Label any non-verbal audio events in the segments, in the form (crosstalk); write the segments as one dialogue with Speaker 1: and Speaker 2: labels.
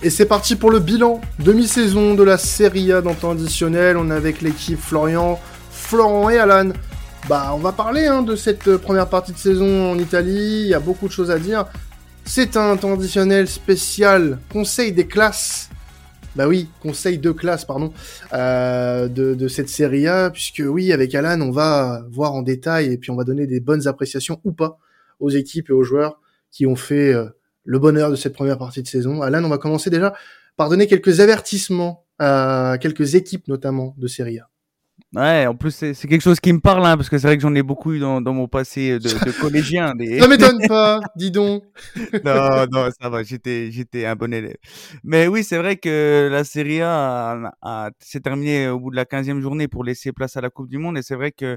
Speaker 1: Et c'est parti pour le bilan demi-saison de la Serie A dans temps additionnel. On est avec l'équipe Florian, Florent et Alan. Bah, on va parler hein, de cette première partie de saison en Italie. Il y a beaucoup de choses à dire. C'est un temps additionnel spécial conseil des classes. Bah oui, conseil de classe, pardon, euh, de, de, cette série A, puisque oui, avec Alan, on va voir en détail et puis on va donner des bonnes appréciations ou pas aux équipes et aux joueurs qui ont fait euh, le bonheur de cette première partie de saison. Alan, on va commencer déjà par donner quelques avertissements à quelques équipes notamment de Serie A.
Speaker 2: Ouais, en plus c'est quelque chose qui me parle, hein, parce que c'est vrai que j'en ai beaucoup eu dans, dans mon passé de, de (laughs) collégien.
Speaker 1: Des... Ça m'étonne (laughs) pas, dis donc. (laughs)
Speaker 2: non, non, ça va, j'étais, j'étais un bon élève. Mais oui, c'est vrai que la Serie A, a, s'est terminée au bout de la 15e journée pour laisser place à la Coupe du Monde, et c'est vrai que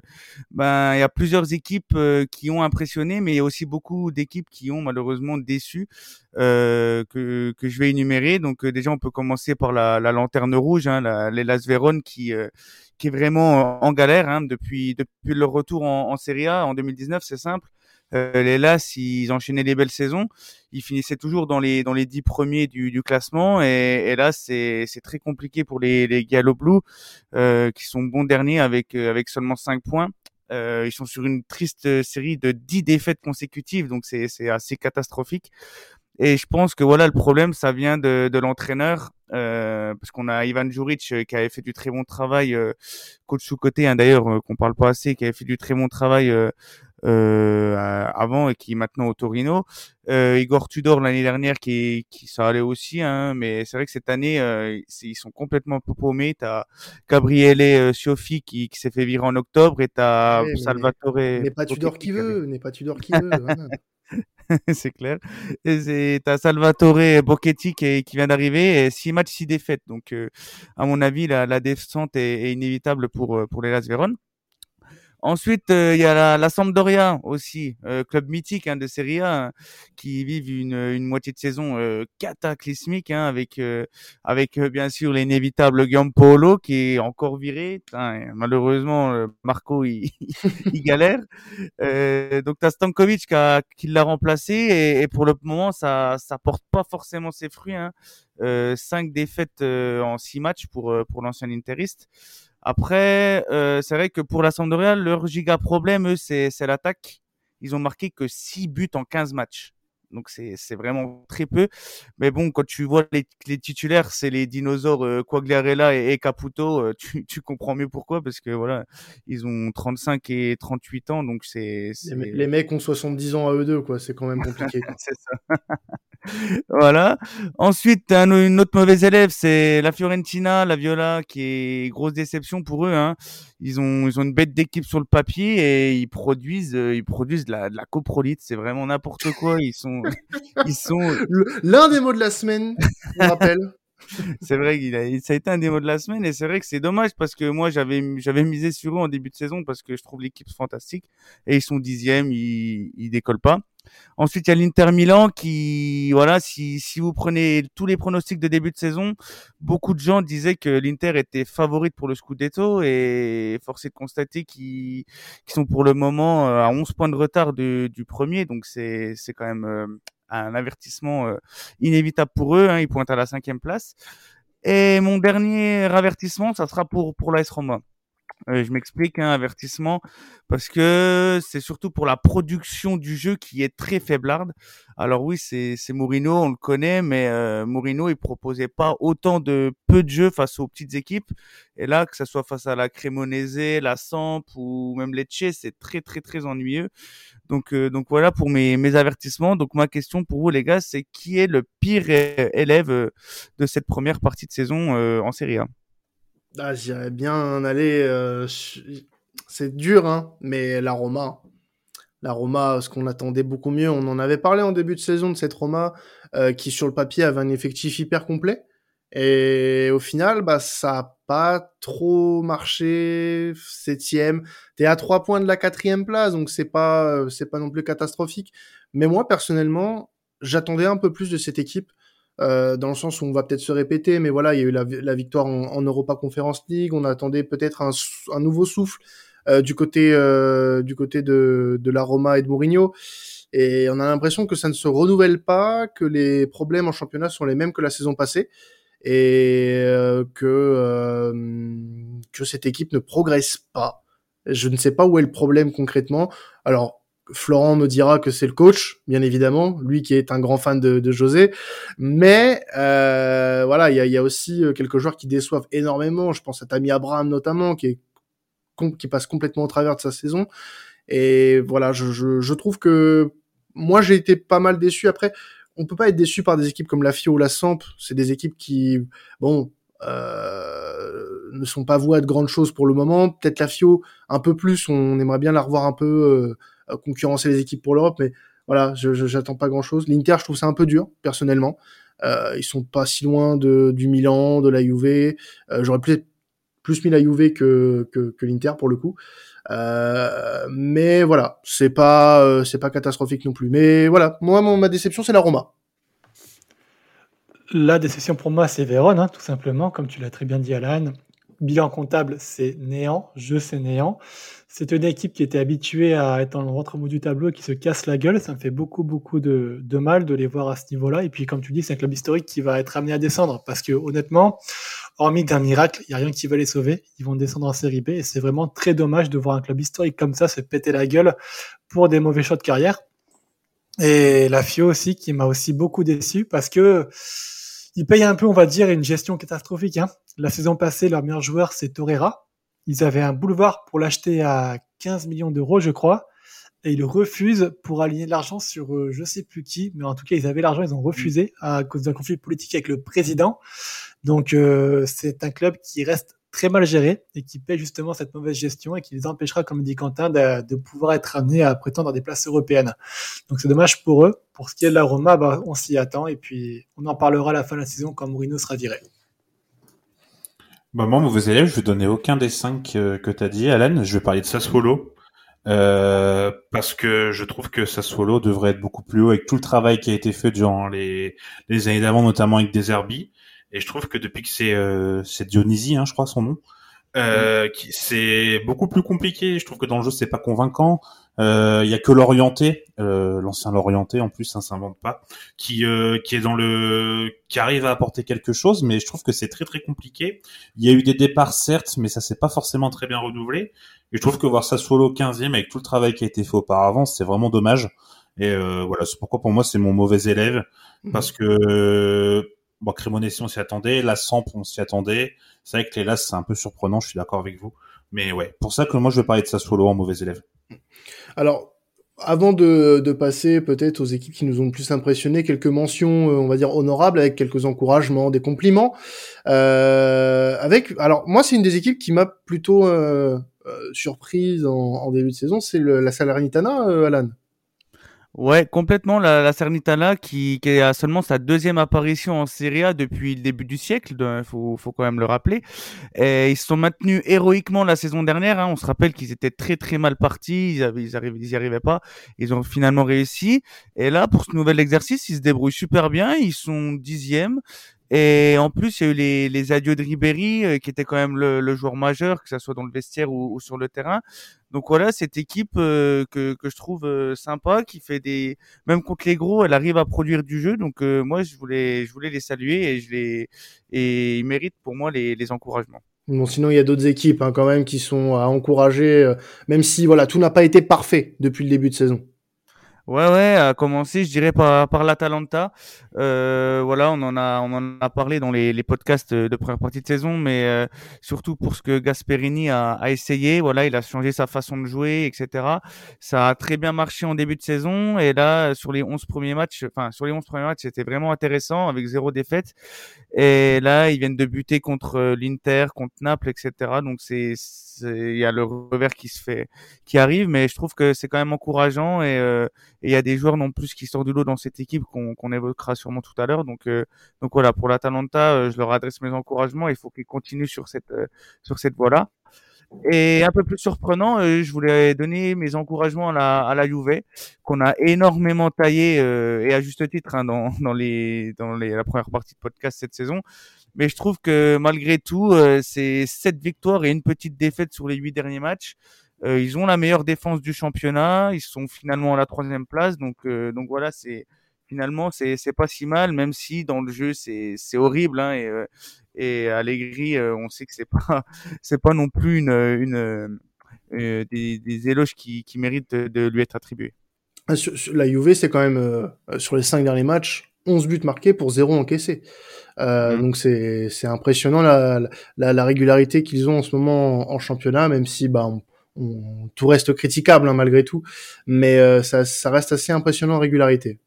Speaker 2: ben il y a plusieurs équipes euh, qui ont impressionné, mais il y a aussi beaucoup d'équipes qui ont malheureusement déçu. Euh, que, que je vais énumérer. Donc euh, déjà, on peut commencer par la, la lanterne rouge, hein, la, les Las Véron qui euh, qui est vraiment en galère hein, depuis depuis leur retour en, en Serie A en 2019. C'est simple. Euh, les Las, ils enchaînaient les belles saisons, ils finissaient toujours dans les dix premiers du, classement et, là c'est très compliqué pour les les Gallo Blue euh, qui sont bons derniers avec seulement cinq points. Euh, ils sont sur une triste série de dix défaites consécutives, donc c'est assez catastrophique. Et je pense que voilà le problème, ça vient de, de l'entraîneur, euh, parce qu'on a Ivan Juric euh, qui avait fait du très bon travail, euh, coach sous côté, hein, d'ailleurs euh, qu'on parle pas assez, qui avait fait du très bon travail euh, euh, avant et qui est maintenant au Torino. Igor Tudor l'année dernière qui, qui ça allait aussi, hein, mais c'est vrai que cette année ils sont complètement paumés. T'as Gabriele Siofi qui, qui s'est fait virer en octobre et t'as Salvatore.
Speaker 1: N'est pas Tudor qui veut, n'est pas Tudor qui veut. voilà. (laughs) (laughs)
Speaker 2: c'est clair. Et t'as Salvatore Bocchetti qui, qui vient d'arriver, et six matchs, six défaites. Donc, euh, à mon avis, la, la descente est, est inévitable pour euh, pour les Las Véron. Ensuite, euh, il y a la, la Sampdoria aussi, euh, club mythique hein, de Serie A, hein, qui vivent une, une moitié de saison euh, cataclysmique, hein, avec euh, avec euh, bien sûr l'inévitable Giampolo qui est encore viré. Putain, et malheureusement, Marco il, (laughs) il galère. Donc t'as Stankovic qui, a- qui l'a remplacé et, et pour le moment ça ça porte pas forcément ses fruits. Hein. Cinq défaites en six matchs pour pour l'ancien interiste. Après, euh, c'est vrai que pour la Sampdoria, leur giga problème, eux, c'est l'attaque. Ils ont marqué que 6 buts en 15 matchs. Donc c'est vraiment très peu. Mais bon, quand tu vois les, les titulaires, c'est les dinosaures euh, Quagliarella et, et Caputo, euh, (laughs) tu, tu comprends mieux pourquoi parce que voilà, ils ont 35 et 38 ans, donc c'est
Speaker 1: Les, les mecs ont 70 ans à eux deux, quoi. C'est quand même compliqué. (laughs)
Speaker 2: c'est ça. (laughs) voilà. Ensuite, un- une autre mauvaise élève, c'est la Fiorentina, la Viola, qui est grosse déception pour eux. Hein. Ils ont ils ont une bête d'équipe sur le papier et ils produisent euh, ils produisent de la, de la coprolite. C'est vraiment n'importe quoi. Ils sont ils sont.
Speaker 1: L'un des mots de la semaine, on rappelle. (laughs)
Speaker 2: C'est vrai qu'il a ça a été un des de la semaine et c'est vrai que c'est dommage parce que moi j'avais j'avais misé sur eux en début de saison parce que je trouve l'équipe fantastique et ils sont dixièmes, ils ils décollent pas. Ensuite, il y a l'Inter Milan qui, voilà, si, si vous prenez tous les pronostics de début de saison, beaucoup de gens disaient que l'Inter était favorite pour le Scudetto et force est de constater qu'ils sont pour le moment euh, à 11 points de retard de- du premier, donc c'est c'est quand même euh, un avertissement euh, inévitable pour eux, hein, ils pointent à la cinquième place. Et mon dernier avertissement, ça sera pour, pour l'AS Roma. Euh, je m'explique, un avertissement, parce que c'est surtout pour la production du jeu qui est très faiblarde. Alors oui, c'est Mourinho, on le connaît, mais euh, Mourinho, il proposait pas autant de peu de jeux face aux petites équipes. Et là, que ça soit face à la Cremonese, la Samp ou même Lecce, c'est très très très ennuyeux. Donc euh, donc voilà pour mes mes avertissements. Donc ma question pour vous les gars, c'est qui est le pire é- élève euh, de cette première partie de saison euh, en Serie A?
Speaker 1: Ah, J'irais bien aller. euh, c'est dur, hein, mais la Roma. La Roma, ce qu'on attendait beaucoup mieux. On en avait parlé en début de saison de cette Roma, euh, qui sur le papier avait un effectif hyper complet. Et au final, bah, ça a pas trop marché. Septième, t'es à trois points de la quatrième place, donc c'est pas, c'est pas non plus catastrophique. Mais moi, personnellement, j'attendais un peu plus de cette équipe. Euh, dans le sens où on va peut-être se répéter, mais voilà, il y a eu la, victoire en, Europa Conference League, on attendait peut-être un, nouveau souffle euh, du côté euh, du côté de, de la Roma et de Mourinho, et on a l'impression que ça ne se renouvelle pas, que les problèmes en championnat sont les mêmes que la saison passée, et euh, que euh, que cette équipe ne progresse pas. Je ne sais pas où est le problème concrètement. Alors Florent me dira que c'est le coach, bien évidemment, lui qui est un grand fan de, de José. Mais euh, voilà, il y a, y a, aussi euh, quelques joueurs qui déçoivent énormément. Je pense à Tammy Abraham notamment, qui est qui passe complètement au travers de sa saison. Et voilà, je, je, je trouve que moi j'ai été pas mal déçu. Après, on peut pas être déçu par des équipes comme la FIO ou la Samp. C'est des équipes qui, bon, euh, ne sont pas vouées à de grandes choses pour le moment. Peut-être la FIO un peu plus. On aimerait bien la revoir un peu. Euh, concurrencer les équipes pour l'Europe, mais voilà, je j'attends pas grand chose. L'Inter, je trouve ça un peu dur personnellement. Euh, ils sont pas si loin de du Milan, de la Juve. Euh, J'aurais peut-être plus mis la Juve que que, l'Inter pour le coup. Euh, mais voilà, c'est pas euh, c'est pas catastrophique non plus. Mais voilà, moi ma déception c'est la Roma.
Speaker 3: La déception pour moi c'est Vérone, hein, tout simplement, comme tu l'as très bien dit Alan. Bilan comptable c'est néant, jeu c'est néant. C'est une équipe qui était habituée à être dans le ventre mot du tableau et qui se casse la gueule. Ça me fait beaucoup, beaucoup de, mal de les voir à ce niveau-là. Et puis, comme tu dis, c'est un club historique qui va être amené à descendre parce que, honnêtement, hormis d'un miracle, il n'y a rien qui va les sauver. Ils vont descendre en série B et c'est vraiment très dommage de voir un club historique comme ça se péter la gueule pour des mauvais choix de carrière. Et la FIO aussi, qui m'a aussi beaucoup déçu parce que ils payent un peu, on va dire, une gestion catastrophique. Hein. La saison passée, leur meilleur joueur, c'est Torreira ils avaient un boulevard pour l'acheter à 15 millions d'euros, je crois, et ils refusent pour aligner de l'argent sur euh, je sais plus qui, mais en tout cas ils avaient l'argent, ils ont refusé à cause d'un conflit politique avec le président. Donc euh, c'est un club qui reste très mal géré et qui paie justement cette mauvaise gestion et qui les empêchera, comme dit Quentin, de, pouvoir être amenés à prétendre à des places européennes. Donc c'est dommage pour eux. Pour ce qui est de la Roma, bah, on s'y attend et puis on en parlera à la fin de la saison quand Mourinho sera viré.
Speaker 4: Bah, moi, mauvais élève, je vais donner aucun des cinq euh, que tu as dit, Alan. Je vais parler de Sassuolo. Euh, parce que je trouve que Sassuolo devrait être beaucoup plus haut avec tout le travail qui a été fait durant les, les années d'avant, notamment avec Deserbi. Et je trouve que depuis que c'est euh, Dionysie, hein, je crois son nom, euh, c'est beaucoup plus compliqué. Je trouve que dans le jeu, c'est pas convaincant. Il euh, y a que l'orienté, euh, l'ancien l'orienté en plus, ça hein, s'invente pas, qui euh, qui est dans le, qui arrive à apporter quelque chose, mais je trouve que c'est très très compliqué. Il y a eu des départs certes, mais ça s'est pas forcément très bien renouvelé. Et je trouve que voir ça solo 15e avec tout le travail qui a été fait auparavant, c'est vraiment dommage. Et euh, voilà, c'est pourquoi pour moi c'est mon mauvais élève, mmh. parce que bon, Crémonesi on s'y attendait, la Samp on s'y attendait. C'est vrai que les Las c'est un peu surprenant, je suis d'accord avec vous. Mais ouais, pour ça que moi je veux parler de Sassuolo en mauvais élève.
Speaker 1: Alors, avant de, de passer peut-être aux équipes qui nous ont le plus impressionné, quelques mentions, euh, on va dire honorables, avec quelques encouragements, des compliments. Euh, avec, alors moi, c'est une des équipes qui m'a plutôt euh, euh surprise en, en, début de saison, c'est la Salernitana, euh, Alan.
Speaker 2: Ouais, complètement. La, la qui, qui a seulement sa deuxième apparition en Serie A depuis le début du siècle, il faut, faut quand même le rappeler. Et ils se sont maintenus héroïquement la saison dernière. Hein. On se rappelle qu'ils étaient très très mal partis, ils, avaient, ils, arrivaient, ils arrivaient pas. Ils ont finalement réussi. Et là, pour ce nouvel exercice, ils se débrouillent super bien. Ils sont dixièmes. Et en plus, il y a eu les, les adieux de Ribéry, euh, qui était quand même le, le, joueur majeur, que ce soit dans le vestiaire ou, ou sur le terrain. Donc voilà, cette équipe euh, que, que je trouve euh, sympa, qui fait des, même contre les gros, elle arrive à produire du jeu. Donc moi, je voulais, je voulais les saluer et je les, et ils méritent pour moi les, les encouragements.
Speaker 1: Bon, sinon il y a d'autres équipes hein, quand même qui sont à encourager, même si voilà tout n'a pas été parfait depuis le début de saison.
Speaker 2: Ouais, ouais, à commencer, je dirais par, par l'Atalanta. Euh, voilà, on en a, on en a parlé dans les, les podcasts de première partie de saison, mais euh, surtout pour ce que Gasperini a, a, essayé. Voilà, il a changé sa façon de jouer, etc. Ça a très bien marché en début de saison, et là, sur les 11 premiers matchs, enfin, sur les 11 premiers matchs, c'était vraiment intéressant avec zéro défaite. Et là, ils viennent de buter contre euh, l'Inter, contre Naples, etc. Donc c'est, il y a le revers qui se fait, qui arrive, mais je trouve que c'est quand même encourageant et, euh, et il y a des joueurs non plus qui sortent du lot dans cette équipe qu'on évoquera sûrement tout à l'heure. Donc donc voilà pour l'Atalanta, je leur adresse mes encouragements. Il faut qu'ils continuent sur cette sur cette voie-là. Et un peu plus surprenant, euh, je voulais donner mes encouragements à la, à la Juve, qu'on a énormément taillé euh, et à juste titre hein, dans, dans, les, dans les, la première partie de podcast cette saison. Mais je trouve que malgré tout, euh, c'est sept victoires et une petite défaite sur les huit derniers matchs. Ils ont la meilleure défense du championnat. Ils sont finalement à la troisième place. Donc, donc voilà, c'est finalement c'est c'est pas si mal, même si dans le jeu c'est c'est horrible. Hein, et, et Allegri, euh, on sait que c'est pas (laughs) c'est pas non plus une, une euh, des, des, éloges qui, qui méritent de, lui être attribués.
Speaker 1: Ah, la Juve, c'est quand même euh, sur les cinq derniers matchs, 11 buts marqués pour 0 encaissés. Euh, mmh. Donc c'est impressionnant la, la, la régularité qu'ils ont en ce moment en, championnat, même si bah on, tout reste critiquable hein, malgré tout, mais ça, ça reste assez impressionnant en régularité.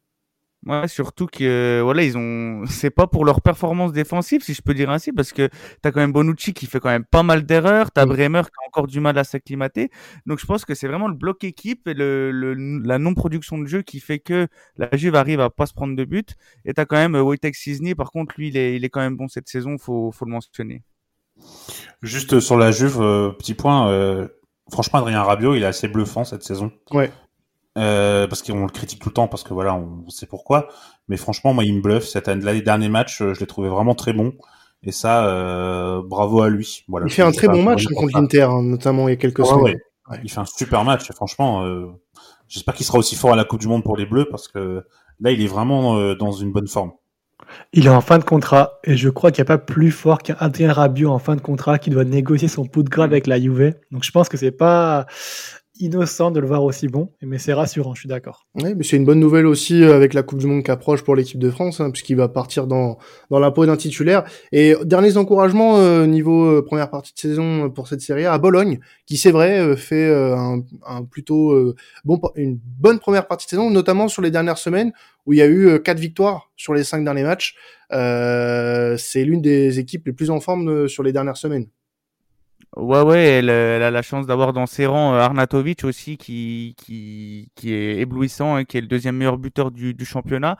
Speaker 2: Ouais, surtout que voilà, ils ont (laughs) c'est pas pour leur performance défensive si je peux dire ainsi parce que tu as quand même Bonucci qui fait quand même pas mal d'erreurs, tu as Bremer qui a encore du mal à s'acclimater. Donc je pense que c'est vraiment le bloc équipe et le, la non production de jeu qui fait que la Juve arrive à pas se prendre de but et tu as quand même Wojtek Cisny par contre lui il est il est quand même bon cette saison, faut faut le mentionner.
Speaker 4: Juste sur la Juve euh, petit point euh, franchement Adrien Rabiot, il est assez bluffant cette saison.
Speaker 1: Ouais.
Speaker 4: Euh, parce qu'on le critique tout le temps parce que voilà, on sait pourquoi. Mais franchement, moi, il me bluffe. Cette année, les derniers matchs, je l'ai trouvé vraiment très bon. Et ça, euh, bravo à lui.
Speaker 1: Voilà. Il fait un très bon match contre l'Inter, hein, notamment il y a quelques semaines.
Speaker 4: Ouais. Il fait un super match. Franchement, euh, j'espère qu'il sera aussi fort à la Coupe du Monde pour les Bleus parce que là, il est vraiment euh, dans une bonne forme.
Speaker 3: Il est en fin de contrat et je crois qu'il n'y a pas plus fort qu'un Adrien Rabiot en fin de contrat qui doit négocier son pot de grave avec la Juve. Donc je pense que c'est pas innocent de le voir aussi bon, mais c'est rassurant, je suis d'accord.
Speaker 1: Mais c'est une bonne nouvelle aussi euh, avec la Coupe du Monde qui approche pour l'équipe de France, hein, puisqu'il va partir dans, dans la peau d'un titulaire. Et derniers encouragements euh, niveau euh, première partie de saison pour cette série à Bologne, qui c'est vrai fait un, un, plutôt une bonne première partie de saison, notamment sur les dernières semaines où il y a eu quatre victoires sur les cinq derniers matchs. c'est l'une des équipes les plus en forme sur les dernières semaines.
Speaker 2: Ouais, ouais, elle, elle, a la chance d'avoir dans ses rangs euh, Arnatovic aussi, qui, qui, qui est éblouissant, hein, qui est le deuxième meilleur buteur du, du championnat.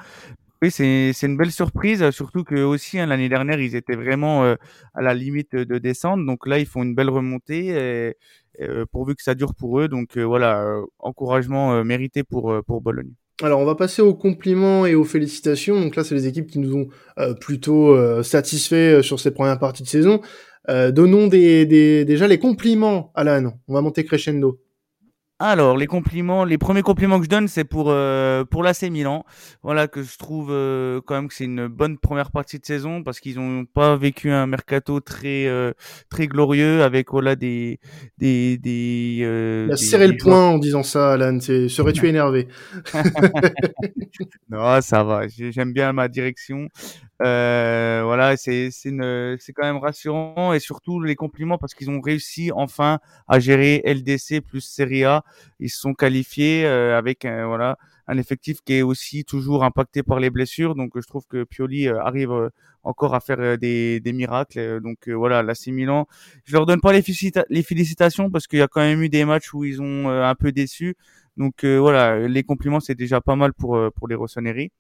Speaker 2: Oui, c'est une belle surprise, surtout que aussi hein, l'année dernière ils étaient vraiment euh, à la limite de descendre, donc là ils font une belle remontée, et, euh, pourvu que ça dure pour eux. Donc voilà, encouragement mérité pour pour Bologne.
Speaker 1: Alors on va passer aux compliments et aux félicitations. Donc là c'est les équipes qui nous ont plutôt satisfaits sur ces premières parties de saison. Euh, donnons des, des, déjà les compliments, Alan. On va monter crescendo.
Speaker 2: Alors, les compliments, les premiers compliments que je donne, c'est pour euh, pour l'AC Milan. Voilà que je trouve euh, quand même que c'est une bonne première partie de saison parce qu'ils ont pas vécu un mercato très euh, très glorieux avec voilà des des des.
Speaker 1: Euh, Il a serré le point en disant ça, Alan. Serais-tu (laughs) énervé? (laughs)
Speaker 2: Non, ça va. J'aime bien ma direction. Euh, voilà, c'est c'est quand même rassurant et surtout les compliments parce qu'ils ont réussi enfin à gérer LDC plus Serie A. Ils se sont qualifiés euh, avec un, voilà un effectif qui est aussi toujours impacté par les blessures. Donc je trouve que Pioli euh, arrive encore à faire des, des miracles. Donc voilà, la Milan, je leur donne pas les, félicitations parce qu'il y a quand même eu des matchs où ils ont un peu déçu. Donc voilà, les compliments c'est déjà pas mal pour pour les Rossoneri.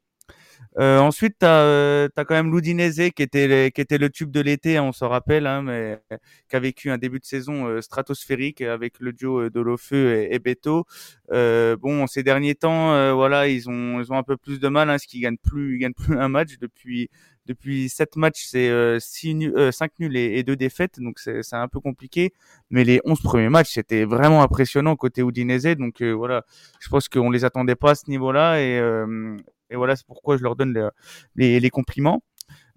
Speaker 2: Euh, ensuite, tu as, euh, quand même l'Udinese qui était, qui était le tube de l'été, hein, on s'en rappelle, hein, mais qui a vécu un début de saison euh, stratosphérique avec le duo de Lofeu et, et Beto. bon, ces derniers temps, voilà, ils ont, ils ont un peu plus de mal, hein, parce qu'ils gagnent plus, ils gagnent plus (laughs) un match depuis depuis sept matchs, c'est euh, euh, 5 nuls et, 2 défaites, donc c'est un peu compliqué. Mais les 11 premiers matchs, c'était vraiment impressionnant côté Udinese. Donc voilà, je pense qu'on les attendait pas à ce niveau-là. Et, et voilà, c'est pourquoi je leur donne les, les, compliments.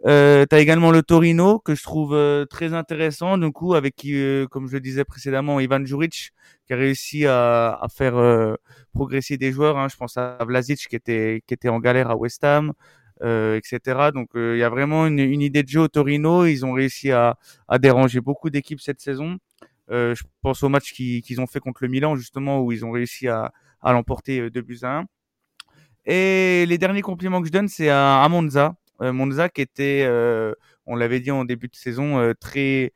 Speaker 2: Euh, tu également le Torino que je trouve euh, très intéressant, du coup, avec qui, euh, comme je le disais précédemment, Ivan Juric qui a réussi à, à faire euh, progresser des joueurs. Hein. Je pense à Vlasic qui était qui était en galère à West Ham, etc. Donc il y a vraiment une, une, idée de jeu au Torino. Ils ont réussi à, à déranger beaucoup d'équipes cette saison. je pense au match qu'ils ont fait contre le Milan justement où ils ont réussi à, à l'emporter 2 buts à 1. Et les derniers compliments que je donne, c'est à, Monza. Euh, Monza qui était, euh, on l'avait dit en début de saison, euh, très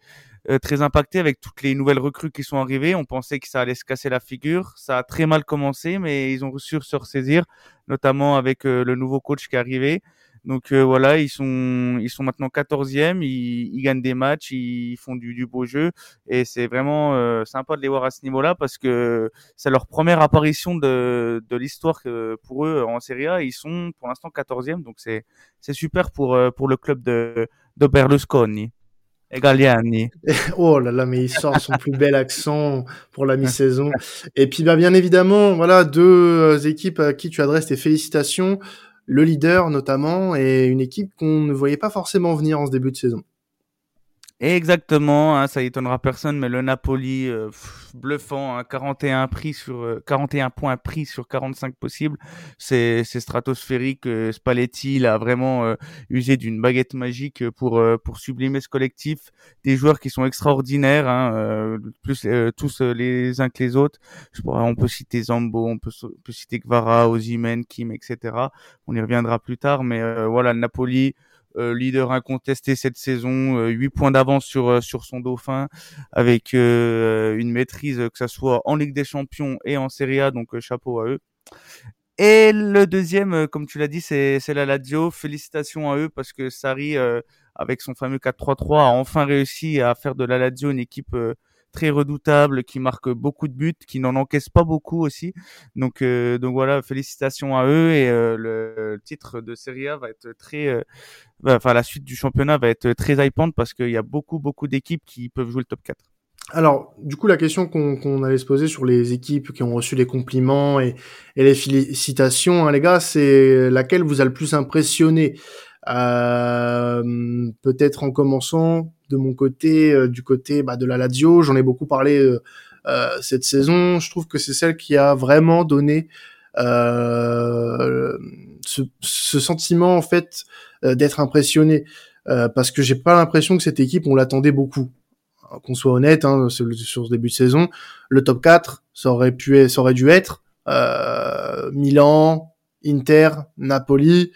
Speaker 2: très impacté avec toutes les nouvelles recrues qui sont arrivées. On pensait que ça allait se casser la figure. Ça a très mal commencé, mais ils ont su se ressaisir, notamment avec le nouveau coach qui est arrivé. Donc euh, voilà, ils sont ils sont maintenant 14e, ils, ils gagnent des matchs, ils font du, du beau jeu et c'est vraiment euh, sympa de les voir à ce niveau-là parce que c'est leur première apparition de, de l'histoire pour eux en Serie A. Ils sont pour l'instant 14e, donc c'est c'est super pour euh, pour le club de de Berlusconi. Et Galliani. (laughs)
Speaker 1: Oh là là, mais il sort son plus bel accent pour la mi-saison. Et puis, bah, bien évidemment, voilà, deux équipes à qui tu adresses tes félicitations le leader notamment, et une équipe qu'on ne voyait pas forcément venir en ce début de saison.
Speaker 2: Exactement, hein, ça étonnera personne, mais le Napoli euh, bluffant, hein, 41 prix sur 41 euh, points pris sur 45 possibles, c'est stratosphérique. Euh, Spalletti il a vraiment usé d'une baguette magique pour pour sublimer ce collectif, des joueurs qui sont extraordinaires, hein, plus tous les uns que les autres. Je pourrais, on peut citer Zambo, on peut, citer Gvara, Ozymen, Kim, etc. On y reviendra plus tard, mais voilà, le Napoli euh, leader incontesté cette saison, euh, 8 points d'avance sur euh, sur son dauphin, avec euh, une maîtrise que ça soit en Ligue des Champions et en Serie A, donc chapeau à eux. Et le deuxième, comme tu l'as dit, c'est la Lazio. Félicitations à eux parce que Sarri, avec son fameux 4-3-3, a enfin réussi à faire de la Lazio une équipe très redoutable, qui marque beaucoup de buts, qui n'en encaisse pas beaucoup aussi. Donc, euh, donc voilà, félicitations à eux et euh, le, titre de Serie A va être très, euh, enfin la suite du championnat va être très hypante parce qu'il y a beaucoup beaucoup d'équipes qui peuvent jouer le top 4.
Speaker 1: Alors, du coup, la question qu'on allait se poser sur les équipes qui ont reçu les compliments et, et les félicitations, hein, les gars, c'est laquelle vous a le plus impressionné? Euh, Peut-être en commençant de mon côté, euh, du côté bah, de la Lazio, j'en ai beaucoup parlé euh, euh, cette saison. Je trouve que c'est celle qui a vraiment donné ce, ce, sentiment en fait d'être impressionné, parce que j'ai pas l'impression que cette équipe on l'attendait beaucoup. Qu'on soit honnête hein, sur ce début de saison, le top 4, ça aurait pu, ça aurait dû être euh, Milan, Inter, Napoli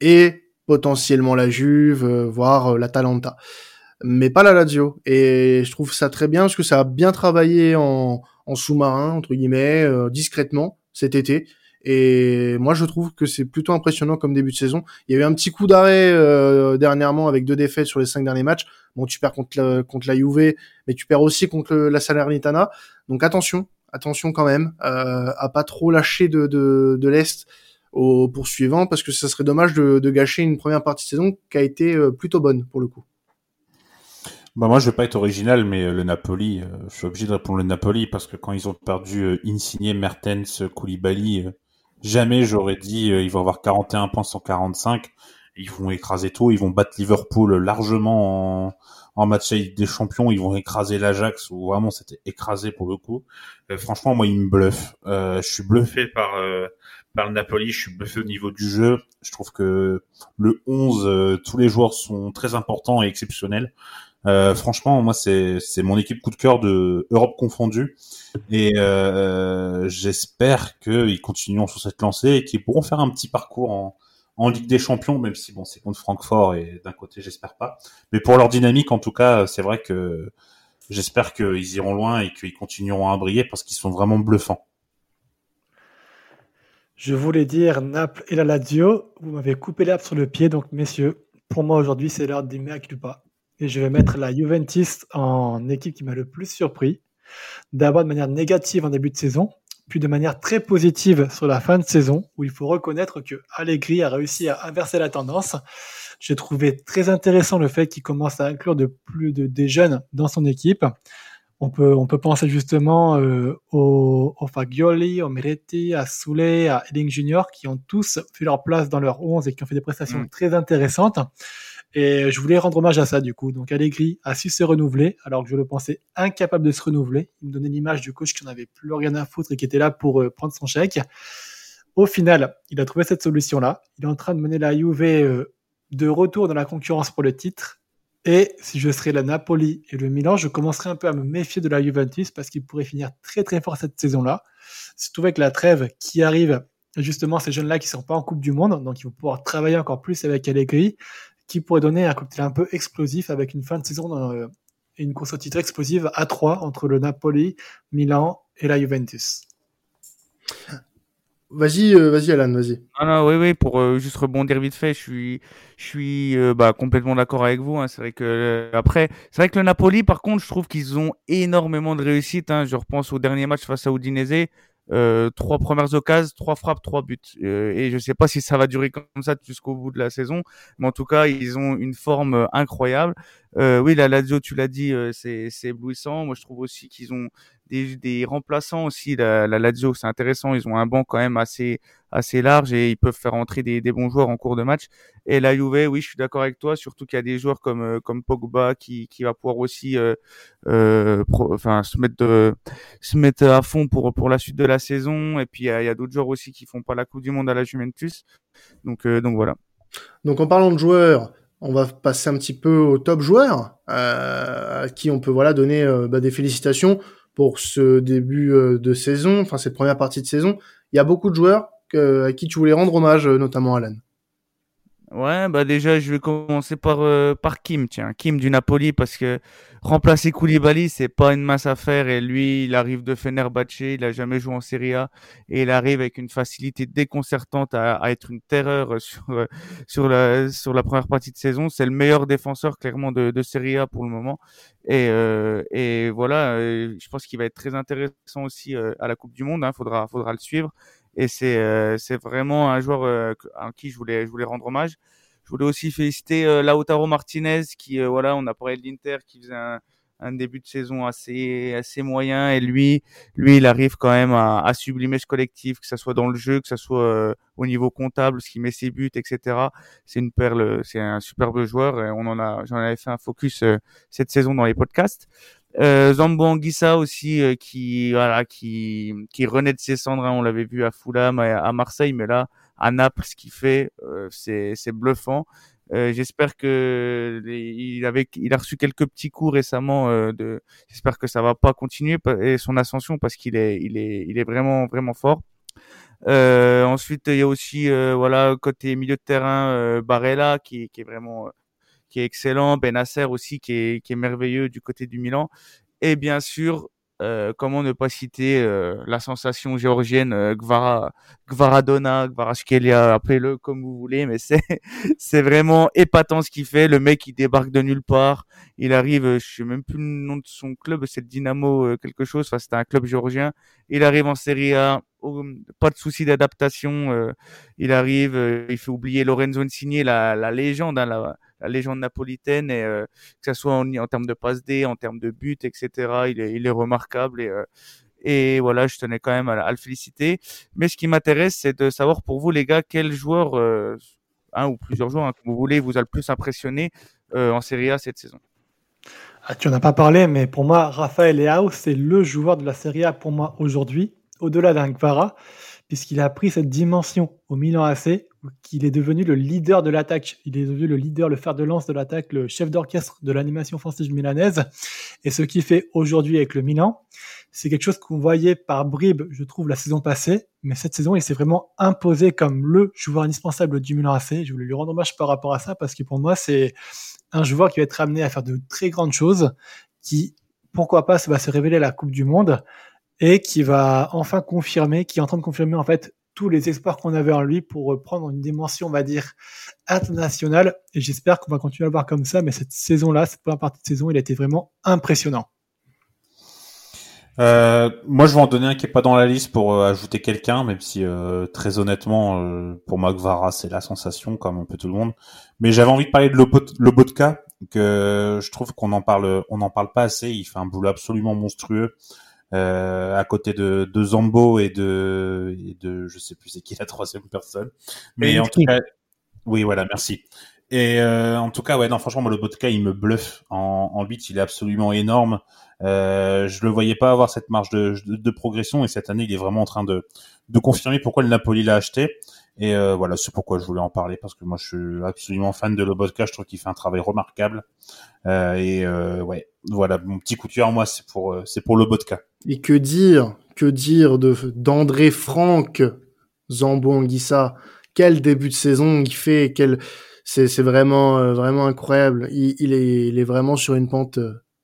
Speaker 1: et potentiellement la Juve, voire l'Atalanta mais pas la Lazio. Et je trouve ça très bien parce que ça a bien travaillé en, en sous-marin, entre guillemets, euh, discrètement cet été. Et moi, je trouve que c'est plutôt impressionnant comme début de saison. Il y a eu un petit coup d'arrêt euh, dernièrement avec deux défaites sur les cinq derniers matchs. Bon, tu perds contre la, contre la Juve, mais tu perds aussi contre la Salernitana. Donc attention, attention quand même euh, à pas trop lâcher de, de, de l'est aux poursuivants parce que ça serait dommage de, de, gâcher une première partie de saison qui a été euh, plutôt bonne pour le coup.
Speaker 4: Bah moi je vais pas être original, mais euh, le Napoli, euh, je suis obligé de répondre le Napoli parce que quand ils ont perdu euh, Insigne, Mertens, Koulibaly, jamais j'aurais dit ils vont avoir 41 points 145. Ils vont écraser tout, ils vont battre Liverpool largement en, en match des champions, ils vont écraser l'Ajax où vraiment c'était écrasé pour le coup. franchement moi ils me bluffent. je suis bluffé par par le Napoli, je suis bluffé au niveau du jeu. Je trouve que le 11, tous les joueurs sont très importants et exceptionnels. Euh, franchement, moi, c'est mon équipe coup de cœur de Europe confondue, et euh, j'espère qu'ils continueront sur cette lancée et qu'ils pourront faire un petit parcours en Ligue des Champions, même si bon, c'est contre Francfort et d'un côté, j'espère pas. Mais pour leur dynamique, en tout cas, c'est vrai que j'espère qu'ils iront loin et qu'ils continueront à briller parce qu'ils sont vraiment bluffants.
Speaker 3: Je voulais dire Naples et la Lazio. Vous m'avez coupé l'herbe sur le pied, donc messieurs, pour moi aujourd'hui, c'est l'heure des mea culpa. Et je vais mettre la Juventus en équipe qui m'a le plus surpris. D'abord de manière négative en début de saison, puis de manière très positive sur la fin de saison, où il faut reconnaître que Allegri a réussi à inverser la tendance. J'ai trouvé très intéressant le fait qu'il commence à inclure de plus de des jeunes dans son équipe. On peut, on peut penser justement euh, aux, Fagioli, aux Meretti, à Souley, à Edding Junior, qui ont tous fait leur place dans leur 11 et qui ont fait des prestations mm. très intéressantes. Et je voulais rendre hommage à ça, du coup. Donc, Allegri a su se renouveler, alors que je le pensais incapable de se renouveler. Il me donnait l'image du coach qui n'en avait plus rien à foutre et qui était là pour euh, prendre son chèque. Au final, il a trouvé cette solution-là. Il est en train de mener la Juve euh, de retour dans la concurrence pour le titre. Et si je serais la Napoli et le Milan, je commencerai un peu à me méfier de la Juventus parce qu'il pourrait finir très très fort cette saison-là. Surtout avec la trêve qui arrive, justement ces jeunes-là qui sont pas en Coupe du Monde, donc ils vont pouvoir travailler encore plus avec Allegri qui pourrait donner un cocktail un peu explosif avec une fin de saison euh, et une course au titre explosive à 3 entre le Napoli, Milan et la Juventus.
Speaker 1: Vas-y, euh, vas-y Alan, vas-y.
Speaker 2: Ah non, oui, oui, pour euh, juste rebondir vite fait, je suis, je suis euh, bah, complètement d'accord avec vous. Hein. C'est vrai que après, c'est vrai que le Napoli, par contre, je trouve qu'ils ont énormément de réussite. Hein. Je repense au dernier match face à Udinese. Euh, trois premières occasions, trois frappes, trois buts. Euh, et je sais pas si ça va durer comme ça jusqu'au bout de la saison, mais en tout cas, ils ont une forme euh, incroyable. Oui, la Lazio, tu l'as dit, c'est éblouissant. Moi, je trouve aussi qu'ils ont des, remplaçants aussi. La, la Lazio, c'est intéressant. Ils ont un banc quand même assez assez large et ils peuvent faire entrer des, des bons joueurs en cours de match. Et la Juve, oui, je suis d'accord avec toi, surtout qu'il y a des joueurs comme euh, comme Pogba qui qui va pouvoir aussi euh, euh, enfin se mettre se mettre à fond pour pour la suite de la saison. Et puis il y a, d'autres joueurs aussi qui font pas la Coupe du Monde à la Juventus. Donc donc voilà.
Speaker 1: Donc en parlant de joueurs, on va passer un petit peu aux top joueurs à qui on peut voilà donner bah, des félicitations pour ce début de saison, enfin cette première partie de saison. Il y a beaucoup de joueurs à qui tu voulais rendre hommage, euh, notamment Alan.
Speaker 2: Ouais, bah déjà, je vais commencer par, euh, par Kim, tiens, Kim du Napoli, parce que remplacer Koulibaly, c'est pas une masse à faire, et lui, il arrive de Fenerbahce, il a jamais joué en Serie A, et il arrive avec une facilité déconcertante à, à être une terreur sur, sur, la, sur la première partie de saison. C'est le meilleur défenseur, clairement, de, de Serie A pour le moment. Et, euh, et voilà, je pense qu'il va être très intéressant aussi à la Coupe du Monde, hein, faudra, faudra le suivre et c'est euh, c'est vraiment un joueur euh, à qui je voulais je voulais rendre hommage. Je voulais aussi féliciter euh, Lautaro Martinez qui voilà, on a parlé de l'Inter qui faisait un, un début de saison assez assez moyen. Et lui lui il arrive quand même à, à sublimer ce collectif que ça soit dans le jeu que ça soit au niveau comptable ce qui met ses buts etc c'est une perle c'est un superbe joueur et on en a j'en avais fait un focus cette saison dans les podcasts euh, Zambo Anguissa aussi euh, qui voilà qui qui renaît de ses cendres. Hein. on l'avait vu à Fulham, à, Marseille, mais là à Naples, ce qu'il fait, euh, c'est c'est bluffant. Euh, j'espère que il avait il a reçu quelques petits coups récemment. de j'espère que ça va pas continuer et son ascension parce qu'il est il est il est vraiment vraiment fort. ensuite, il y a aussi voilà côté milieu de terrain Barella qui qui est vraiment qui est excellent, Benasser aussi qui est, qui est merveilleux du côté du Milan, et bien sûr, euh, comment ne pas citer euh, la sensation géorgienne euh, Gvara, Gvaradona, appelez-le comme vous voulez, mais c'est (laughs) c'est vraiment épatant ce qu'il fait. Le mec il débarque de nulle part, il arrive, je sais même plus le nom de son club, c'est Dynamo quelque chose, enfin c'était un club géorgien. Il arrive en Serie A, pas de souci d'adaptation, il arrive, il fait oublier Lorenzo Insigne, la, légende, hein, la légende napolitaine et euh, que ce soit en, termes de passe D, en termes de but, etc. Il est, remarquable et euh, et voilà, je tenais quand même à, le féliciter. Mais ce qui m'intéresse, c'est de savoir pour vous, les gars, quel joueur, euh, un ou plusieurs joueurs, hein, vous voulez, vous a le plus impressionné en Serie A cette saison.
Speaker 3: Ah, tu n'en as pas parlé, mais pour moi, Raphaël Leao, c'est le joueur de la Serie A pour moi aujourd'hui, au-delà d'un Gvara, puisqu'il a pris cette dimension au Milan AC qu'il est devenu le leader de l'attaque. Il est devenu le leader, le fer de lance de l'attaque, le chef d'orchestre de l'animation offensive milanaise. Et ce qu'il fait aujourd'hui avec le Milan, c'est quelque chose qu'on voyait par bribes, je trouve, la saison passée. Mais cette saison, il s'est vraiment imposé comme le joueur indispensable du Milan AC. Je voulais lui rendre hommage par rapport à ça parce que pour moi, c'est un joueur qui va être amené à faire de très grandes choses, qui, pourquoi pas, va se révéler à la Coupe du Monde et qui va enfin confirmer, qui est en train de confirmer en fait tous les espoirs qu'on avait en lui pour prendre une dimension, on va dire, internationale. Et j'espère qu'on va continuer à le voir comme ça. Mais cette saison-là, cette première partie de saison, il a été vraiment impressionnant.
Speaker 4: Euh, moi, je vais en donner un qui est pas dans la liste pour euh, ajouter quelqu'un, même si euh, très honnêtement, pour moi, c'est la sensation, comme un peu tout le monde. Mais j'avais envie de parler de Lobotka, que je trouve qu'on parle, n'en parle pas assez. Il fait un boulot absolument monstrueux. Euh, à côté de, de Zambo et de, et de je sais plus c'est qui la troisième personne. Mais en tout cas, oui voilà, merci. Et euh, en tout cas, ouais, non, franchement, moi, le vodka, il me bluffe en, en 8, il est absolument énorme. Euh, je le voyais pas avoir cette marge de, de, de, progression et cette année, il est vraiment en train de, de confirmer pourquoi le Napoli l'a acheté. Et euh, voilà, c'est pourquoi je voulais en parler parce que moi, je suis absolument fan de Lobotka. Je trouve qu'il fait un travail remarquable. Euh, et euh, ouais, voilà, mon petit coup de cœur, moi, c'est pour euh, c'est pour Lobotka.
Speaker 1: Et que dire, que dire de d'André Franck, Zambo Anguissa Quel début de saison il fait Quel c'est vraiment euh, vraiment incroyable. Il, est vraiment sur une pente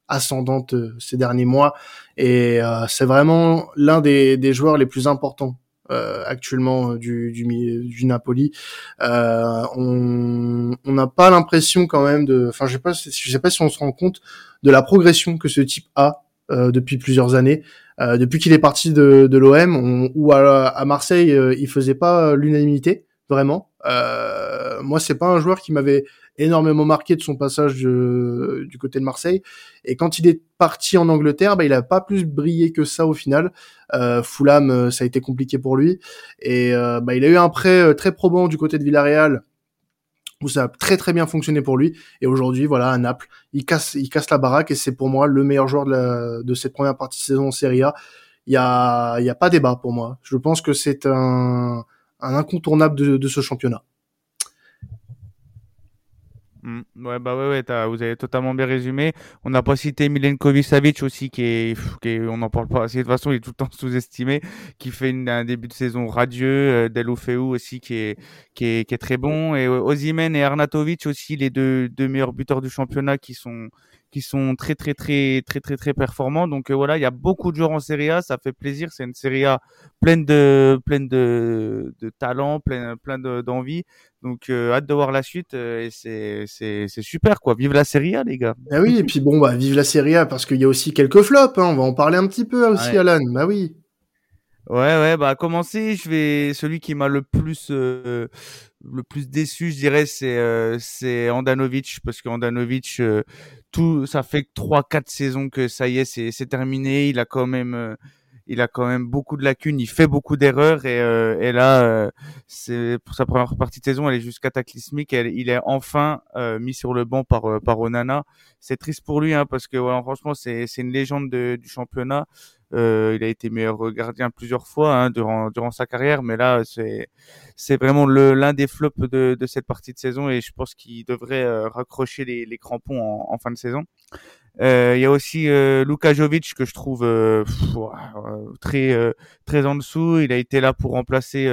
Speaker 1: ascendante ces derniers mois et c'est vraiment l'un des, joueurs les plus importants euh, actuellement du, du, du Napoli. Euh, on n'a pas l'impression quand même de, enfin je sais pas, je sais pas si on se rend compte de la progression que ce type a euh, depuis plusieurs années. Euh, depuis qu'il est parti de, de l'OM, ou à, à Marseille, euh, il faisait pas l'unanimité vraiment. Euh, moi, c'est pas un joueur qui m'avait énormément marqué de son passage du côté de Marseille. Et quand il est parti en Angleterre, bah, il a pas plus brillé que ça au final. Euh, Fulham, euh, ça a été compliqué pour lui. Et euh, bah, il a eu un prêt euh, très probant du côté de Villarreal où ça a très très bien fonctionné pour lui. Et aujourd'hui, voilà, à Naples, il casse, il casse la baraque et c'est pour moi le meilleur joueur de, de cette première partie de saison en Serie A. Il y a, il y a pas débat pour moi. Je pense que c'est un, un incontournable de, de ce championnat.
Speaker 2: Mmh. Ouais, bah ouais, ouais vous avez totalement bien résumé. On n'a pas cité Milenkovic Savic aussi, qui est, qui est, on n'en parle pas assez. De toute façon, il est tout le temps sous-estimé, qui fait une, un début de saison radieux. Euh, aussi, qui est, qui est, qui est très bon. Et Ozimen et Arnatovic aussi, les deux, deux meilleurs buteurs du championnat, qui sont, qui sont très très très très très très performants. Donc euh, voilà, il y a beaucoup de joueurs en Serie A, ça fait plaisir. C'est une Serie A pleine de pleine de, de talent, plein plein d'envie. Donc euh, hâte de voir la suite euh, et c'est c'est c'est super quoi. Vive la Serie A les gars.
Speaker 1: Ah oui et puis bon bah vive la Serie A parce qu'il y a aussi quelques flops. Hein. On va en parler un petit peu aussi Alan. Bah oui.
Speaker 2: Ouais, ouais, bah à commencer, je vais celui qui m'a le plus euh, le plus déçu, je dirais, c'est euh, c'est Andanovic parce qu'Andanovic euh, tout ça fait trois quatre saisons que ça y est, c'est c'est terminé, il a quand même euh, il a quand même beaucoup de lacunes, il fait beaucoup d'erreurs et, euh, et là, euh, c'est pour sa première partie de saison, elle est juste cataclysmique. Elle, il est enfin euh, mis sur le banc par par Onana. C'est triste pour lui hein, parce que voilà, franchement, c'est c'est une légende de, du championnat. Euh, il a été meilleur gardien plusieurs fois hein, durant durant sa carrière, mais là c'est vraiment l'un des flops de, de cette partie de saison et je pense qu'il devrait raccrocher les, les crampons en, en, fin de saison. Euh, il y a aussi euh, Luka Jovic que je trouve euh, très très en dessous. Il a été là pour remplacer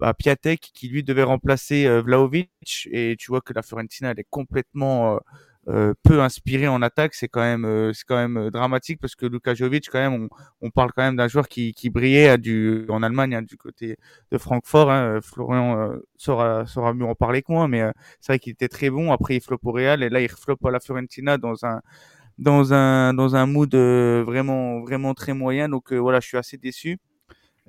Speaker 2: bah, Piatek, qui lui devait remplacer Vlaovic. Et tu vois que la Fiorentina elle est complètement euh, peu inspiré en attaque, c'est quand même c'est quand même dramatique parce que Luka Jovic quand même on, on parle quand même d'un joueur qui, qui brillait à du en Allemagne hein, du côté de Francfort hein, Florian saura saura mieux en parler que moi mais c'est vrai qu'il était très bon après il floppe au Real et là il floppe à la Fiorentina dans un dans un dans un mood euh, vraiment vraiment très moyen. Donc euh, voilà, je suis assez déçu.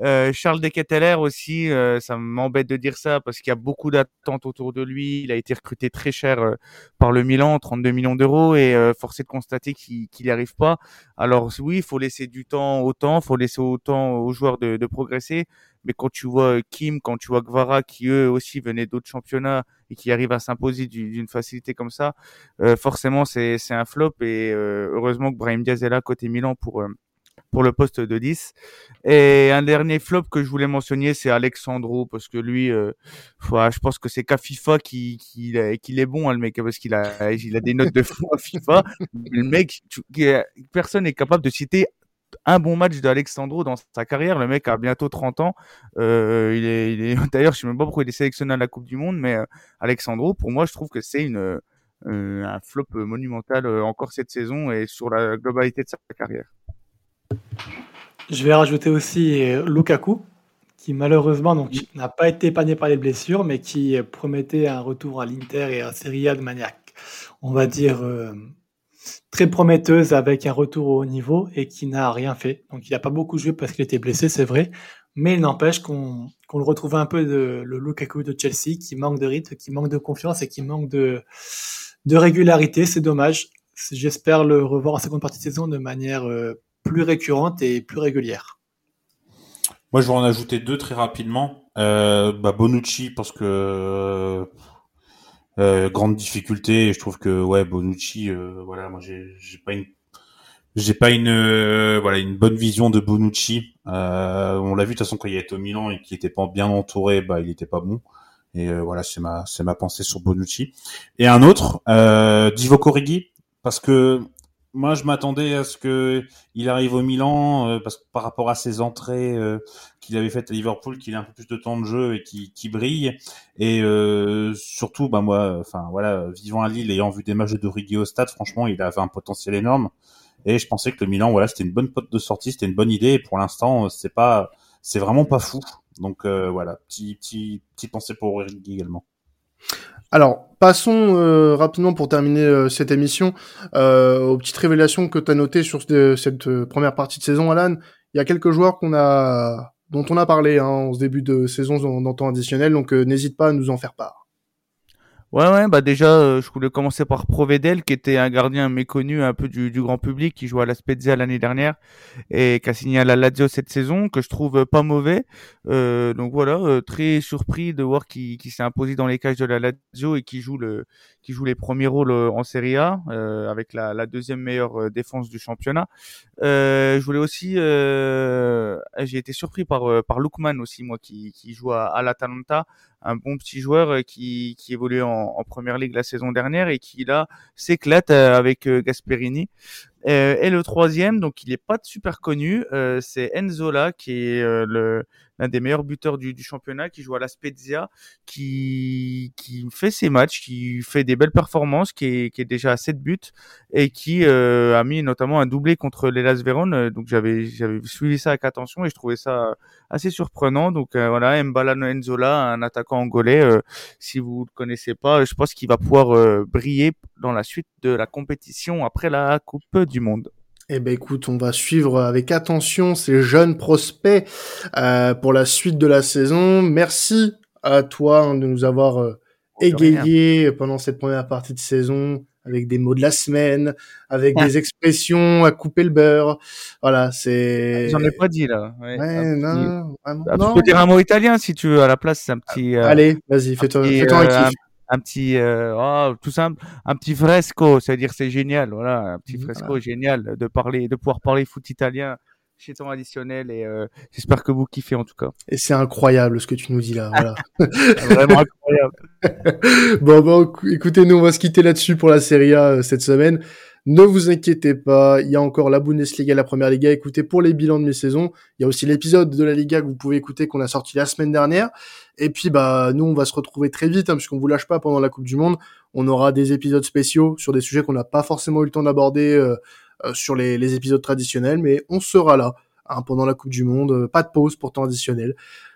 Speaker 2: Euh, Charles Deketeler aussi, euh, ça m'embête de dire ça parce qu'il y a beaucoup d'attentes autour de lui. Il a été recruté très cher euh, par le Milan, 32 millions d'euros, et forcé de constater qu'il n'y arrive pas. Alors oui, il faut laisser du temps au temps, faut laisser autant aux joueurs de, de, progresser. Mais quand tu vois Kim, quand tu vois Gvara, qui eux aussi venaient d'autres championnats et qui arrivent à s'imposer d'une facilité comme ça, forcément c'est un flop. Et heureusement que Brahim Diaz est là côté Milan pour pour le poste de 10. Et un dernier flop que je voulais mentionner, c'est Alexandro, parce que lui, euh, je pense que c'est qu'à FIFA qu'il qui, est bon, hein, le mec, parce qu'il a, il a des notes de fou à FIFA. le mec, personne n'est capable de citer un bon match d'Alexandro dans sa carrière. Le mec a bientôt 30 ans. Euh, il est, il est... (laughs) D'ailleurs, je sais même pas pourquoi il est sélectionné à la Coupe du Monde, mais euh, Alexandro, pour moi, je trouve que c'est une euh, un flop monumental encore cette saison et sur la globalité de sa carrière.
Speaker 3: Je vais rajouter aussi euh, Lukaku, qui malheureusement donc n'a pas été épargné par les blessures, mais qui promettait un retour à l'Inter et à Serie A de manière, on va dire, euh, très prometteuse avec un retour au haut niveau et qui n'a rien fait. Donc il n'a pas beaucoup joué parce qu'il était blessé, c'est vrai, mais il n'empêche qu'on le retrouve un peu de le Lukaku de Chelsea, qui manque de rythme, qui manque de confiance et qui manque de, de régularité. C'est dommage. J'espère le revoir en seconde partie de saison de manière euh, plus récurrente et plus régulière.
Speaker 4: Moi, je vais en ajouter deux très rapidement. Euh, bah, Bonucci, parce que euh, grande difficulté. je trouve que ouais, Bonucci, euh, voilà, moi j'ai pas une j'ai pas une euh, voilà une bonne vision de Bonucci. Euh, on l'a vu de toute façon quand il était au Milan et qu'il était pas bien entouré, bah il était pas bon. Et voilà, c'est ma c'est ma pensée sur Bonucci. Et un autre, Divock Origi, parce que moi, je m'attendais à ce que il arrive au Milan euh, parce que par rapport à ses entrées euh, qu'il avait faites à Liverpool, qu'il ait un peu plus de temps de jeu et qui brille. Et euh, surtout, bah moi, enfin voilà, vivant à Lille, ayant vu des matchs de Origi au stade, franchement, il avait un potentiel énorme. Et je pensais que le Milan, voilà, c'était une bonne pote de sortie, c'était une bonne idée. Et pour l'instant, c'est pas, c'est vraiment pas fou. Donc voilà, petit petit petit pensée pour Origi également.
Speaker 1: Alors, passons euh, rapidement pour terminer euh, cette émission euh, aux petites révélations que tu as notées sur cette première partie de saison, Alan. Il y a quelques joueurs dont on a parlé hein, en ce début de saison dans, temps additionnel, donc n'hésite pas à nous en faire part.
Speaker 2: Ouais, ouais, bah déjà, euh, je voulais commencer par Provedel, qui était un gardien méconnu un peu du, du grand public, qui jouait à la Spezia l'année dernière et qui a signé à la Lazio cette saison, que je trouve pas mauvais. Euh, donc voilà, euh, très surpris de voir qu'il s'est imposé dans les cages de la Lazio et qui joue le, qui joue les premiers rôles en Serie A, avec la, la, deuxième meilleure défense du championnat. je voulais aussi, j'ai été surpris par par Lukman aussi, moi, qui, qui joue à, à l'Atalanta un bon petit joueur euh, qui, qui évoluait en, première ligue la saison dernière et qui là s'éclate euh, avec euh, Gasperini. Et le troisième, donc il n'est pas super connu, c'est Enzola qui est le l'un des meilleurs buteurs du, du, championnat, qui joue à la Spezia, qui, qui fait ses matchs, qui fait des belles performances, qui est, qui est déjà à 7 buts et qui euh, a mis notamment un doublé contre l'Elas Vérone. Donc j'avais j'avais suivi ça avec attention et je trouvais ça assez surprenant. Donc euh, voilà, Mbala Enzola, un attaquant angolais. Euh, si vous le connaissez pas, je pense qu'il va pouvoir euh, briller dans la suite de la compétition après la Coupe du Monde.
Speaker 1: Eh ben écoute, on va suivre avec attention ces jeunes prospects euh, pour la suite de la saison. Merci à toi hein, de nous avoir euh, égayé pendant cette première partie de saison avec des mots de la semaine, avec des expressions à couper le beurre. Voilà, c'est.
Speaker 2: J'en ai pas dit là.
Speaker 1: Ouais, non,
Speaker 2: ah, Tu peux dire un mot italien si tu veux à la place, c'est un petit.
Speaker 1: Euh, Allez, vas-y, fais-toi fais un,
Speaker 2: un petit euh, oh, tout simple un petit fresco c'est à dire c'est génial voilà un petit fresco génial de parler de pouvoir parler foot italien chez ton additionnel et euh, j'espère que vous kiffez en tout cas.
Speaker 1: Et c'est incroyable ce que tu nous dis là voilà. (laughs)
Speaker 2: Vraiment incroyable. (laughs)
Speaker 1: Bon bon écoutez nous on va se quitter là-dessus pour la Serie A euh, cette semaine ne vous inquiétez pas, il y a encore la Bundesliga, la Première Liga. Écoutez pour les bilans de mes saisons. Il y a aussi l'épisode de la Liga que vous pouvez écouter qu'on a sorti la semaine dernière. Et puis bah nous on va se retrouver très vite hein, puisqu'on vous lâche pas pendant la Coupe du Monde. On aura des épisodes spéciaux sur des sujets qu'on n'a pas forcément eu le temps d'aborder euh, euh, sur les, épisodes traditionnels, mais on sera là hein, pendant la Coupe du Monde. Pas de pause pour temps additionnel.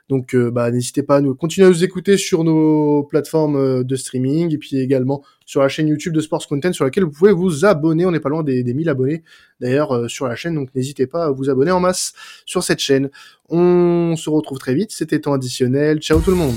Speaker 1: Donc euh, bah, n'hésitez pas à nous continuer à nous écouter sur nos plateformes euh, de streaming et puis également sur la chaîne YouTube de Sports Content sur laquelle vous pouvez vous abonner. On n'est pas loin des, des 1000 abonnés d'ailleurs euh, sur la chaîne, donc n'hésitez pas à vous abonner en masse sur cette chaîne. On se retrouve très vite, c'était temps additionnel. Ciao tout le monde